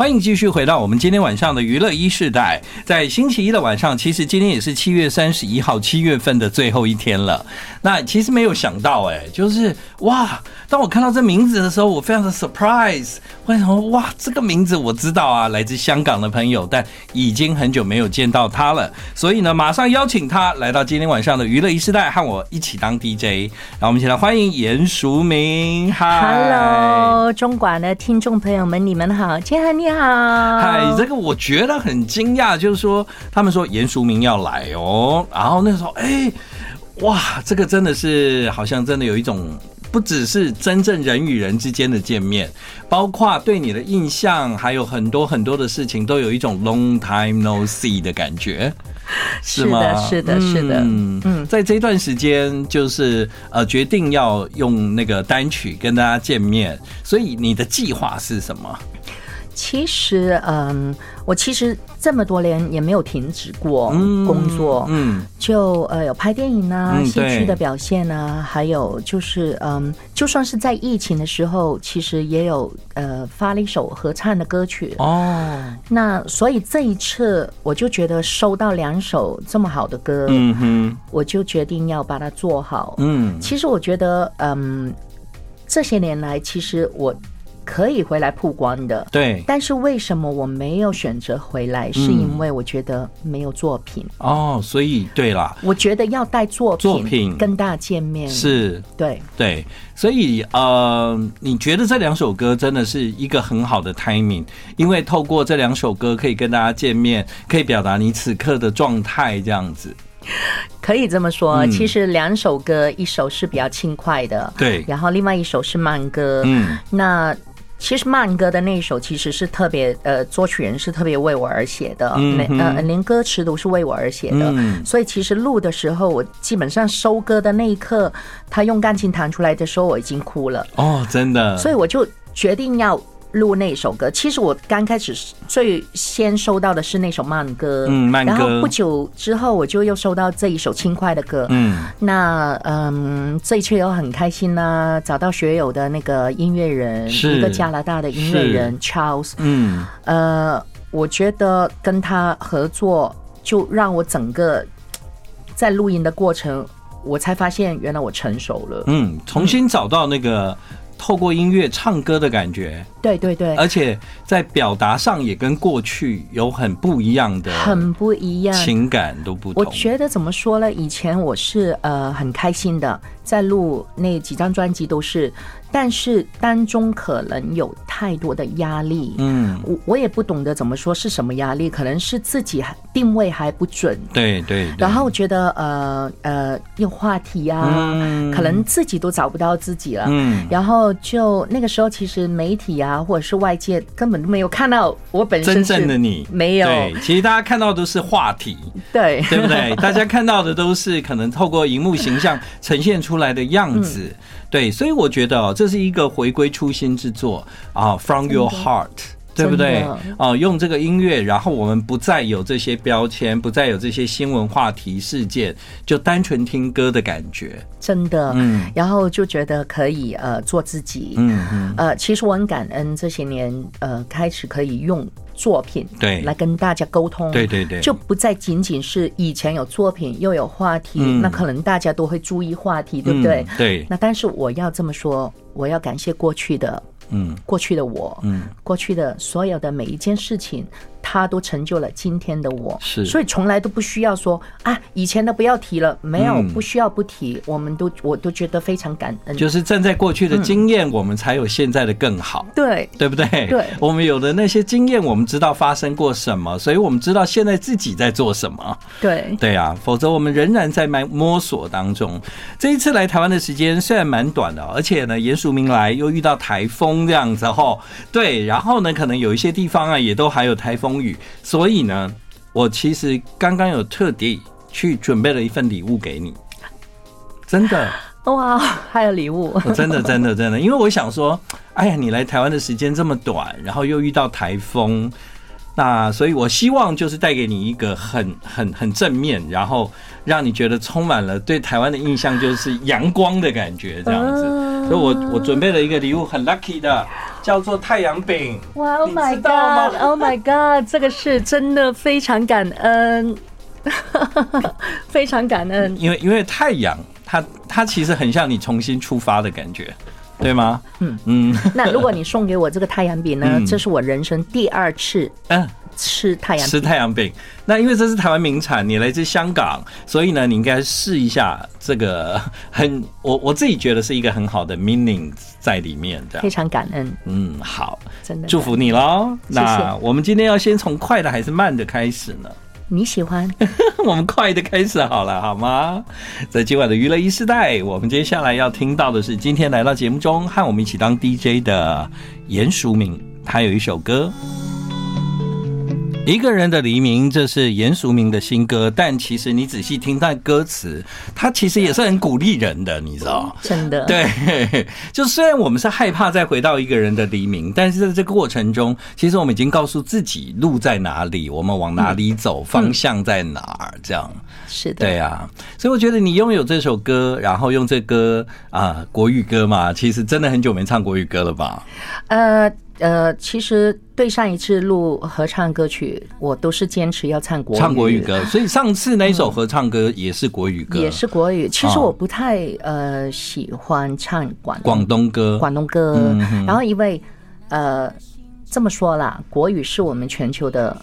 欢迎继续回到我们今天晚上的娱乐一世代。在星期一的晚上，其实今天也是七月三十一号，七月份的最后一天了。那其实没有想到，哎，就是哇，当我看到这名字的时候，我非常的 surprise。为什么？哇，这个名字我知道啊，来自香港的朋友，但已经很久没有见到他了。所以呢，马上邀请他来到今天晚上的娱乐一世代，和我一起当 DJ。让我们一起来欢迎严淑明。Hello，中广的听众朋友们，你们好，建汉你好。嗨，这个我觉得很惊讶，就是说他们说严淑明要来哦，然后那时候哎，哇，这个真的是好像真的有一种不只是真正人与人之间的见面，包括对你的印象，还有很多很多的事情，都有一种 long time no see 的感觉，是吗？是的，是的，是的。嗯嗯，在这段时间，就是呃决定要用那个单曲跟大家见面，所以你的计划是什么？其实，嗯，我其实这么多年也没有停止过工作，嗯，嗯就呃有拍电影啊，戏剧的表现啊，还有就是，嗯，就算是在疫情的时候，其实也有呃发了一首合唱的歌曲哦。那所以这一次，我就觉得收到两首这么好的歌，嗯哼，我就决定要把它做好。嗯，其实我觉得，嗯，这些年来，其实我。可以回来曝光的，对。但是为什么我没有选择回来？是因为我觉得没有作品哦。所以对啦，我觉得要带作品，作品跟大家见面是，对对。所以呃，你觉得这两首歌真的是一个很好的 timing，因为透过这两首歌可以跟大家见面，可以表达你此刻的状态，这样子。可以这么说，其实两首歌，一首是比较轻快的，对，然后另外一首是慢歌，嗯，那。其实慢歌的那一首其实是特别呃，作曲人是特别为我而写的，嗯、呃，连歌词都是为我而写的，嗯、所以其实录的时候，我基本上收歌的那一刻，他用钢琴弹出来的时候，我已经哭了。哦，真的。所以我就决定要。录那首歌，其实我刚开始最先收到的是那首慢歌，嗯，慢歌。然后不久之后，我就又收到这一首轻快的歌，嗯。那嗯，这一次又很开心呢、啊，找到学友的那个音乐人，是一个加拿大的音乐人 Charles，嗯。呃，我觉得跟他合作，就让我整个在录音的过程，我才发现原来我成熟了，嗯，重新找到那个。透过音乐唱歌的感觉，对对对，而且在表达上也跟过去有很不一样的，很不一样，情感都不同。我觉得怎么说呢？以前我是呃很开心的，在录那几张专辑都是。但是当中可能有太多的压力，嗯，我我也不懂得怎么说是什么压力，可能是自己定位还不准，对对，对。然后觉得呃呃有话题啊，嗯，可能自己都找不到自己了，嗯。然后就那个时候，其实媒体啊，或者是外界根本都没有看到我本身真正的你，没有。对，其实大家看到的都是话题，对对不对？大家看到的都是可能透过荧幕形象呈现出来的样子。嗯对，所以我觉得哦，这是一个回归初心之作啊，From Your Heart，对不对？哦，用这个音乐，然后我们不再有这些标签，不再有这些新闻话题事件，就单纯听歌的感觉，真的。嗯，然后就觉得可以呃做自己。嗯嗯。呃，其实我很感恩这些年呃开始可以用。作品对，来跟大家沟通，对对对，就不再仅仅是以前有作品又有话题，嗯，那可能大家都会注意话题，对不对？嗯，对。那但是我要这么说，我要感谢过去的，嗯，过去的我，嗯，过去的所有的每一件事情。他都成就了今天的我，是，所以从来都不需要说啊，以前的不要提了，没有，不需要不提，我们都我都觉得非常感恩。就是站在过去的经验，我们才有现在的更好，对，对不对？对，我们有的那些经验，我们知道发生过什么，所以我们知道现在自己在做什么。对，对啊，否则我们仍然在摸索当中。这一次来台湾的时间虽然蛮短的，而且呢，严淑明来又遇到台风这样子吼，对，然后呢，可能有一些地方啊，也都还有台风。风雨，所以呢，我其实刚刚有特地去准备了一份礼物给你，真的。哇，还有礼物，真的真的真的，因为我想说，哎呀，你来台湾的时间这么短，然后又遇到台风，那所以我希望就是带给你一个很很很正面，然后让你觉得充满了对台湾的印象，就是阳光的感觉这样子。所以我我准备了一个礼物，很 lucky 的。叫做太阳饼。哇，Oh my God，Oh my God，这个是真的非常感恩，非常感恩。因为因为太阳，它它其实很像你重新出发的感觉，对吗？嗯嗯。那如果你送给我这个太阳饼呢？嗯、这是我人生第二次。嗯。吃太阳吃太阳饼，那因为这是台湾名产，你来自香港，所以呢，你应该试一下这个很 我我自己觉得是一个很好的 meaning 在里面的，非常感恩。嗯，好，真的祝福你喽。那我们今天要先从快的还是慢的开始呢？你喜欢？我们快的开始好了，好吗？在今晚的娱乐一世代，我们接下来要听到的是今天来到节目中和我们一起当 DJ 的严淑敏，他有一首歌。一个人的黎明，这是严淑明的新歌，但其实你仔细听他的歌词，他其实也是很鼓励人的，你知道？真的。对，就虽然我们是害怕再回到一个人的黎明，但是在这个过程中，其实我们已经告诉自己路在哪里，我们往哪里走，方向在哪儿，这样。是的。对啊，所以我觉得你拥有这首歌，然后用这歌啊，国语歌嘛，其实真的很久没唱国语歌了吧？呃。呃，其实对上一次录合唱歌曲，我都是坚持要唱国语，唱国语歌。所以上次那首合唱歌也是国语歌，也是国语。其实我不太呃喜欢唱广广东歌，广东歌。然后因为呃这么说啦，国语是我们全球的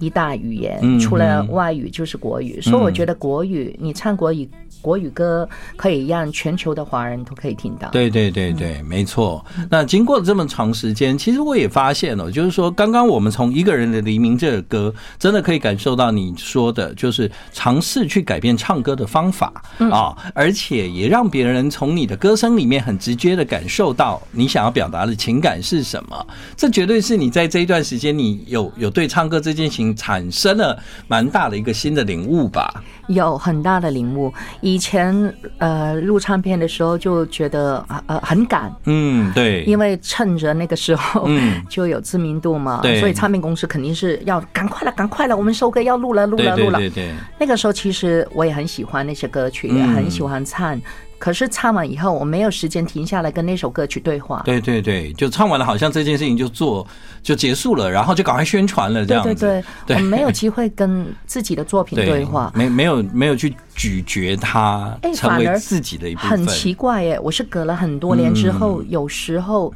一大语言，除了外语就是国语。所以我觉得国语，你唱国语。国语歌可以让全球的华人都可以听到。对对对对，没错。那经过了这么长时间，其实我也发现了，就是说，刚刚我们从一个人的黎明这个歌，真的可以感受到你说的，就是尝试去改变唱歌的方法啊，而且也让别人从你的歌声里面很直接的感受到你想要表达的情感是什么。这绝对是你在这一段时间，你有有对唱歌这件事产生了蛮大的一个新的领悟吧？有很大的领悟。以前呃录唱片的时候就觉得呃很赶，嗯对，因为趁着那个时候嗯 就有知名度嘛，对，所以唱片公司肯定是要赶快了，赶快了，我们收歌要录了，录了，录了，对对。那个时候其实我也很喜欢那些歌曲，也很喜欢唱。可是唱完以后，我没有时间停下来跟那首歌曲对话。对对对，就唱完了，好像这件事情就做就结束了，然后就赶快宣传了这样子。对对对，我们没有机会跟自己的作品对话，没没有没有去咀嚼它，成为自己的一部分。很奇怪耶，我是隔了很多年之后，有时候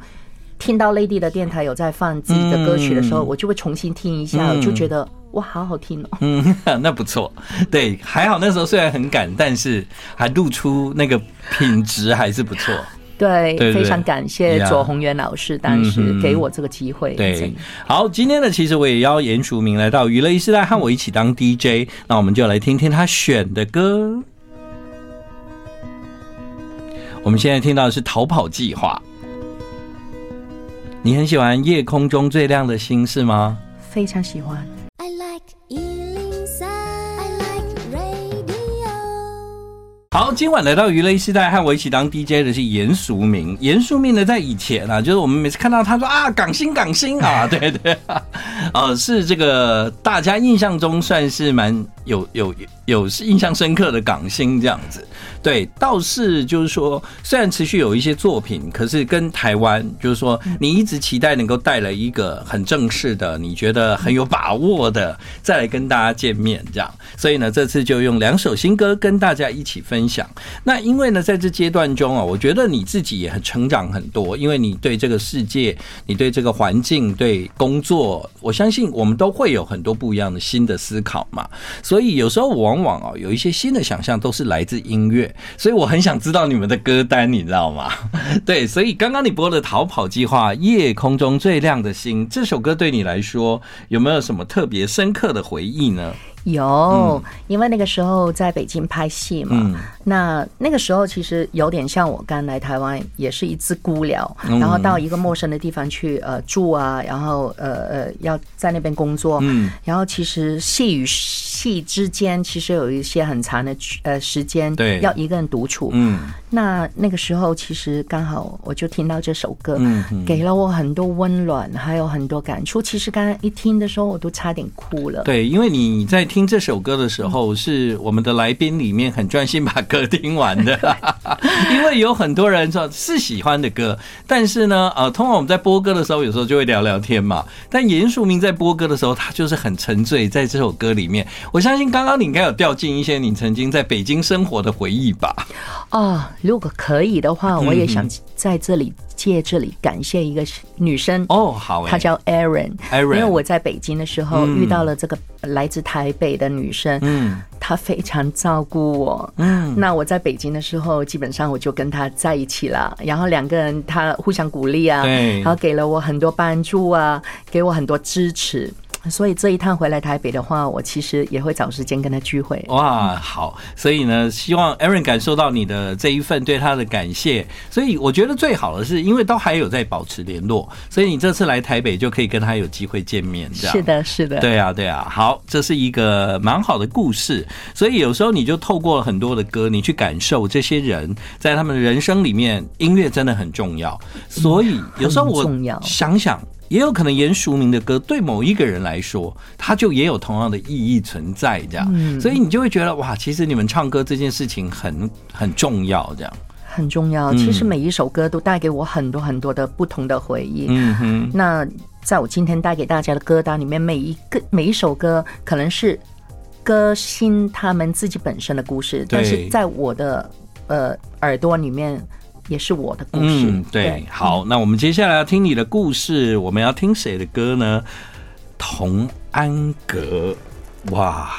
听到内地的电台有在放自己的歌曲的时候，我就会重新听一下，就觉得。哇，好好听哦！嗯，那不错。对，还好那时候虽然很赶，但是还露出那个品质还是不错。对，对，对，非常感谢左宏元老师当时给我这个机会。对，好，今天呢，其实我也邀严淑明来到娱乐 e 世代和我一起当 DJ，那我们就来听听他选的歌。我们现在听到的是《逃跑计划》。你很喜欢夜空中最亮的星是吗？非常喜欢。好，今晚来到娱乐时代和我一起当 DJ 的是严淑明。严淑明呢，在以前啊，就是我们每次看到他说啊，港星港星啊，对对，啊，呃，是这个大家印象中算是蛮有有有印象深刻的港星这样子。对，倒是就是说，虽然持续有一些作品，可是跟台湾就是说，你一直期待能够带来一个很正式的，你觉得很有把握的，再来跟大家见面这样。所以呢，这次就用两首新歌跟大家一起分享。那因为呢，在这阶段中啊，我觉得你自己也很成长很多，因为你对这个世界，你对这个环境，对工作，我相信我们都会有很多不一样的新的思考嘛。所所以有时候往往哦，有一些新的想象都是来自音乐。所以我很想知道你们的歌单，你知道吗？对，所以刚刚你播的《逃跑计划》《夜空中最亮的星》这首歌，对你来说有没有什么特别深刻的回忆呢？有，因为那个时候在北京拍戏嘛，嗯、那那个时候其实有点像我刚来台湾，也是一只孤鸟，然后到一个陌生的地方去呃住啊，然后呃呃要在那边工作，嗯，然后其实戏与。戏之间其实有一些很长的呃时间，对，要一个人独处。嗯，那那个时候其实刚好我就听到这首歌，嗯，给了我很多温暖，还有很多感触。其实刚刚一听的时候，我都差点哭了。对，因为你在听这首歌的时候，是我们的来宾里面很专心把歌听完的。因为有很多人说是喜欢的歌，但是呢，呃，通常我们在播歌的时候，有时候就会聊聊天嘛。但严淑明在播歌的时候，他就是很沉醉在这首歌里面。我相信刚刚你应该有掉进一些你曾经在北京生活的回忆吧？哦，如果可以的话，我也想在这里。借这里感谢一个女生哦，好，她叫 Aaron，Aaron，因为我在北京的时候遇到了这个来自台北的女生，嗯，她非常照顾我，嗯，那我在北京的时候，基本上我就跟她在一起了，然后两个人她互相鼓励啊，对，然后给了我很多帮助啊，给我很多支持。所以这一趟回来台北的话，我其实也会找时间跟他聚会。哇，好！所以呢，希望 Erin 感受到你的这一份对他的感谢。所以我觉得最好的是，因为都还有在保持联络，所以你这次来台北就可以跟他有机会见面。这样是的，是的，对啊，对啊。好，这是一个蛮好的故事。所以有时候你就透过很多的歌，你去感受这些人在他们的人生里面，音乐真的很重要。所以有时候我想想。也有可能严淑明的歌对某一个人来说，他就也有同样的意义存在，这样，所以你就会觉得哇，其实你们唱歌这件事情很很重要，这样很重要。其实每一首歌都带给我很多很多的不同的回忆。嗯哼。那在我今天带给大家的歌单里面，每一个每一首歌可能是歌星他们自己本身的故事，但是在我的呃耳朵里面。也是我的故事。嗯，对，好，那我们接下来要听你的故事，我们要听谁的歌呢？童安格，哇，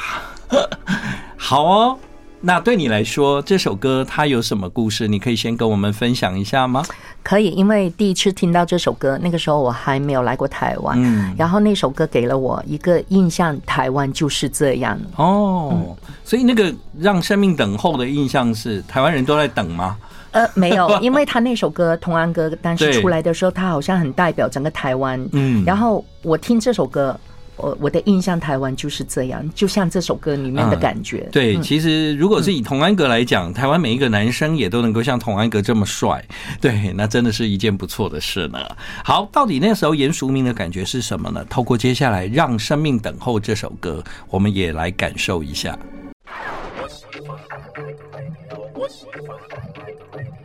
好哦。那对你来说，这首歌它有什么故事？你可以先跟我们分享一下吗？可以，因为第一次听到这首歌，那个时候我还没有来过台湾，嗯，然后那首歌给了我一个印象，台湾就是这样。哦，所以那个让生命等候的印象是台湾人都在等吗？呃，没有，因为他那首歌《童安格》当时出来的时候，他好像很代表整个台湾。嗯，然后我听这首歌，我我的印象台湾就是这样，就像这首歌里面的感觉。嗯、对，其实如果是以童安格来讲，台湾每一个男生也都能够像童安格这么帅，对，那真的是一件不错的事呢。好，到底那时候严淑明的感觉是什么呢？透过接下来《让生命等候》这首歌，我们也来感受一下。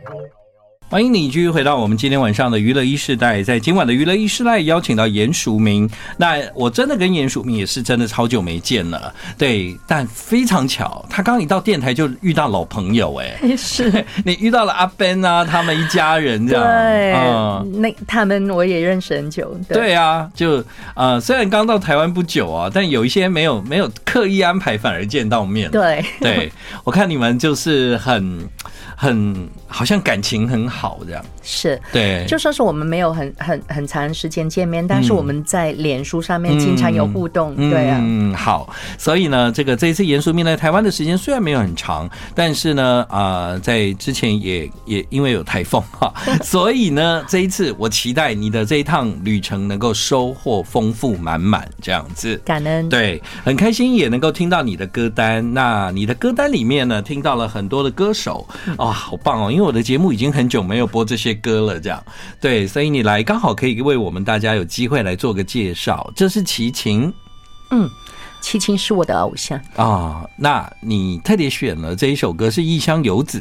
欢迎你继续回到我们今天晚上的娱乐一世代，在今晚的娱乐一世代邀请到严淑明。那我真的跟严淑明也是真的超久没见了，对，但非常巧，他刚一到电台就遇到老朋友，哎，是。你遇到了阿 Ben 啊，他们一家人这样，对，嗯，那他们我也认识很久，对，对啊，就呃，虽然刚到台湾不久啊，但有一些没有没有刻意安排，反而见到面，对，对。我看你们就是很。很好像感情很好这样，是。对，就说是我们没有很很很长时间见面，但是我们在脸书上面经常有互动，嗯、对啊，嗯，好，所以呢，这个这一次严淑明来台湾的时间虽然没有很长，但是呢，啊、呃，在之前也也因为有台风哈，所以呢，这一次我期待你的这一趟旅程能够收获丰富满满这样子，感恩，对，很开心也能够听到你的歌单，那你的歌单里面呢，听到了很多的歌手哦。好棒哦！因为我的节目已经很久没有播这些歌了，这样对，所以你来刚好可以为我们大家有机会来做个介绍。这是齐秦，嗯，齐秦是我的偶像啊、哦。那你特别选了这一首歌是《异乡游子》。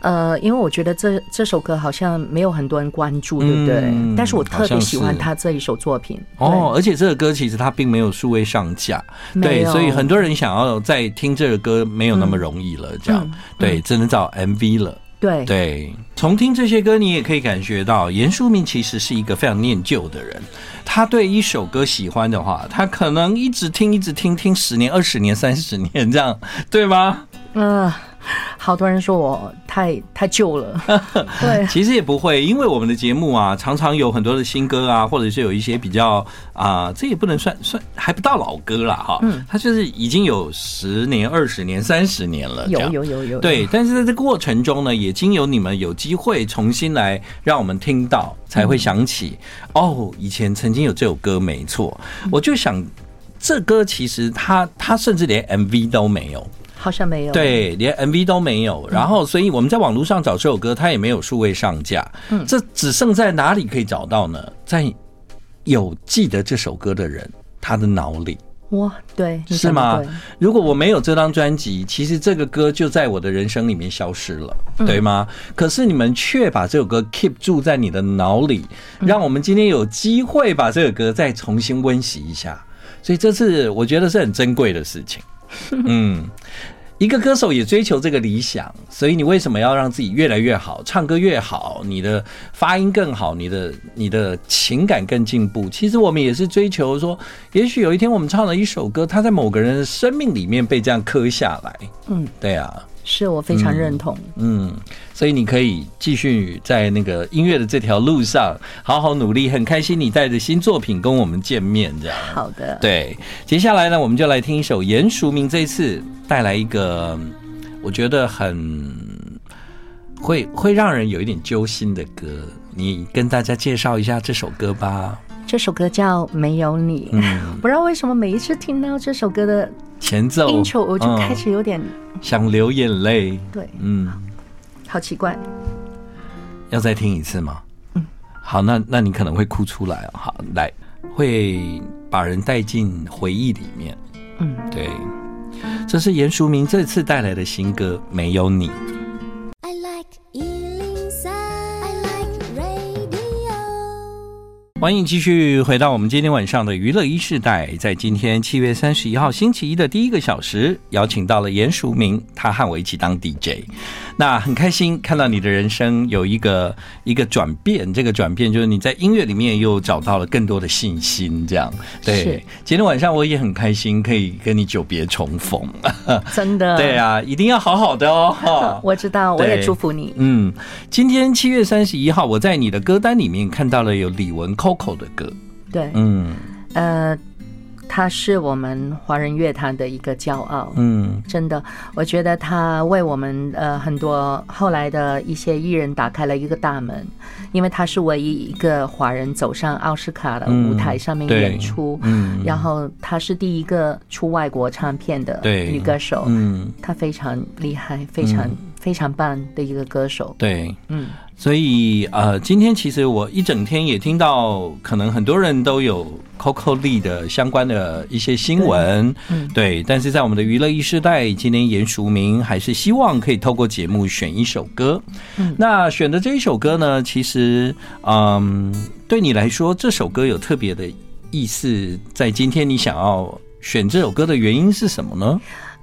呃，因为我觉得这这首歌好像没有很多人关注，对不对？嗯、但是我特别喜欢他这一首作品哦。而且这个歌其实他并没有数位上架，对，所以很多人想要再听这个歌没有那么容易了。这样、嗯、对，只能找 MV 了。对对，从听这些歌，你也可以感觉到严淑明其实是一个非常念旧的人。他对一首歌喜欢的话，他可能一直听，一直听，听十年、二十年、三十年这样，对吗？嗯。好多人说我太太旧了，对，其实也不会，因为我们的节目啊，常常有很多的新歌啊，或者是有一些比较啊，这也不能算算还不到老歌了哈，嗯，它就是已经有十年、二十年、三十年了，有有有有，对，但是在这过程中呢，也经由你们有机会重新来让我们听到，才会想起哦，以前曾经有这首歌，没错，我就想。这歌其实他他甚至连 MV 都没有，好像没有，对，连 MV 都没有。然后，所以我们在网络上找这首歌，它也没有数位上架。嗯，这只剩在哪里可以找到呢？在有记得这首歌的人他的脑里。哇，对，是吗？如果我没有这张专辑，其实这个歌就在我的人生里面消失了，对吗？可是你们却把这首歌 keep 住在你的脑里，让我们今天有机会把这个歌再重新温习一下。所以这次我觉得是很珍贵的事情。嗯。一个歌手也追求这个理想，所以你为什么要让自己越来越好，唱歌越好，你的发音更好，你的你的情感更进步？其实我们也是追求说，也许有一天我们唱了一首歌，它在某个人的生命里面被这样刻下来。嗯，对啊。是我非常认同嗯。所以你可以继续在那个音乐的这条路上好好努力，很开心你带着新作品跟我们见面，这样。好的，对，接下来呢，我们就来听一首严淑明这次带来一个我觉得很会会让人有一点揪心的歌，你跟大家介绍一下这首歌吧。这首歌叫《没有你》，嗯，不知道为什么每一次听到这首歌的前奏，intro 我就开始有点想流眼泪。对，嗯，好奇怪。要再听一次吗？嗯，好，那那你可能会哭出来。好，来，会把人带进回忆里面。嗯，对，这是严淑明这次带来的新歌《没有你》。欢迎继续回到我们今天晚上的娱乐一世代，在今天七月三十一号星期一的第一个小时，邀请到了严淑明，他和我一起当 DJ。那很开心看到你的人生有一个一个转变，这个转变就是你在音乐里面又找到了更多的信心，这样。对，今天晚上我也很开心可以跟你久别重逢，真的。对啊，一定要好好的哦。我知道，我也祝福你。嗯，今天七月三十一号，我在你的歌单里面看到了有李玟。Coco 的歌，对，嗯，呃，他是我们华人乐坛的一个骄傲，嗯，真的，我觉得他为我们呃很多后来的一些艺人打开了一个大门，因为他是唯一一个华人走上奥斯卡的舞台上面演出，嗯，然后他是第一个出外国唱片的女歌手，嗯，他非常厉害，非常非常棒的一个歌手，对，嗯。所以，呃，今天其实我一整天也听到，可能很多人都有 Coco Lee 的相关的一些新闻，嗯，对。但是在我们的娱乐一时代，今天严淑明还是希望可以透过节目选一首歌。嗯，那选的这一首歌呢，其实，嗯，对你来说，这首歌有特别的意思。在今天，你想要选这首歌的原因是什么呢？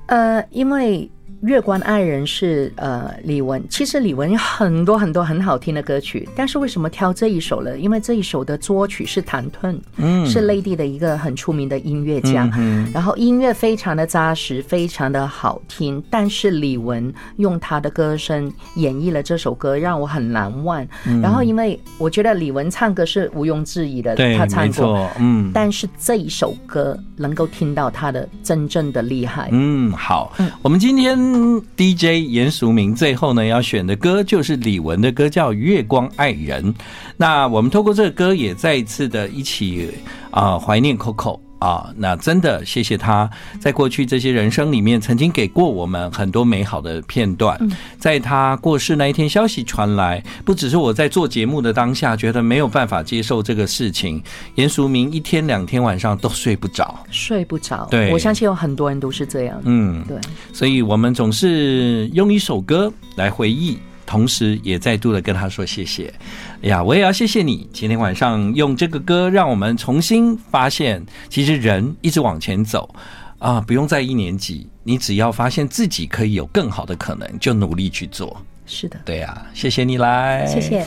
呃，因为。月光爱人是呃李玟，其实李玟有很多很多很好听的歌曲，但是为什么挑这一首呢？因为这一首的作曲是谭盾，嗯，是内地的一个很出名的音乐家，嗯，然后音乐非常的扎实，非常的好听，但是李玟用他的歌声演绎了这首歌，让我很难忘。嗯，然后因为我觉得李玟唱歌是毋庸置疑的，对，他唱过，嗯，但是这一首歌能够听到他的真正的厉害。嗯，好，嗯，我们今天。DJ 严淑明最后呢要选的歌就是李玟的歌，叫《月光爱人》。那我们透过这个歌也再一次的一起啊怀念 Coco。啊，那真的谢谢他，在过去这些人生里面，曾经给过我们很多美好的片段。在他过世那一天，消息传来，不只是我在做节目的当下，觉得没有办法接受这个事情。严淑明一天两天晚上都睡不着，睡不着。对，我相信有很多人都是这样。嗯，对。所以我们总是用一首歌来回忆。同时，也再度的跟他说谢谢。哎呀，我也要谢谢你，今天晚上用这个歌，让我们重新发现，其实人一直往前走啊，不用在一年级，你只要发现自己可以有更好的可能，就努力去做。是的，对呀，谢谢你来，谢谢。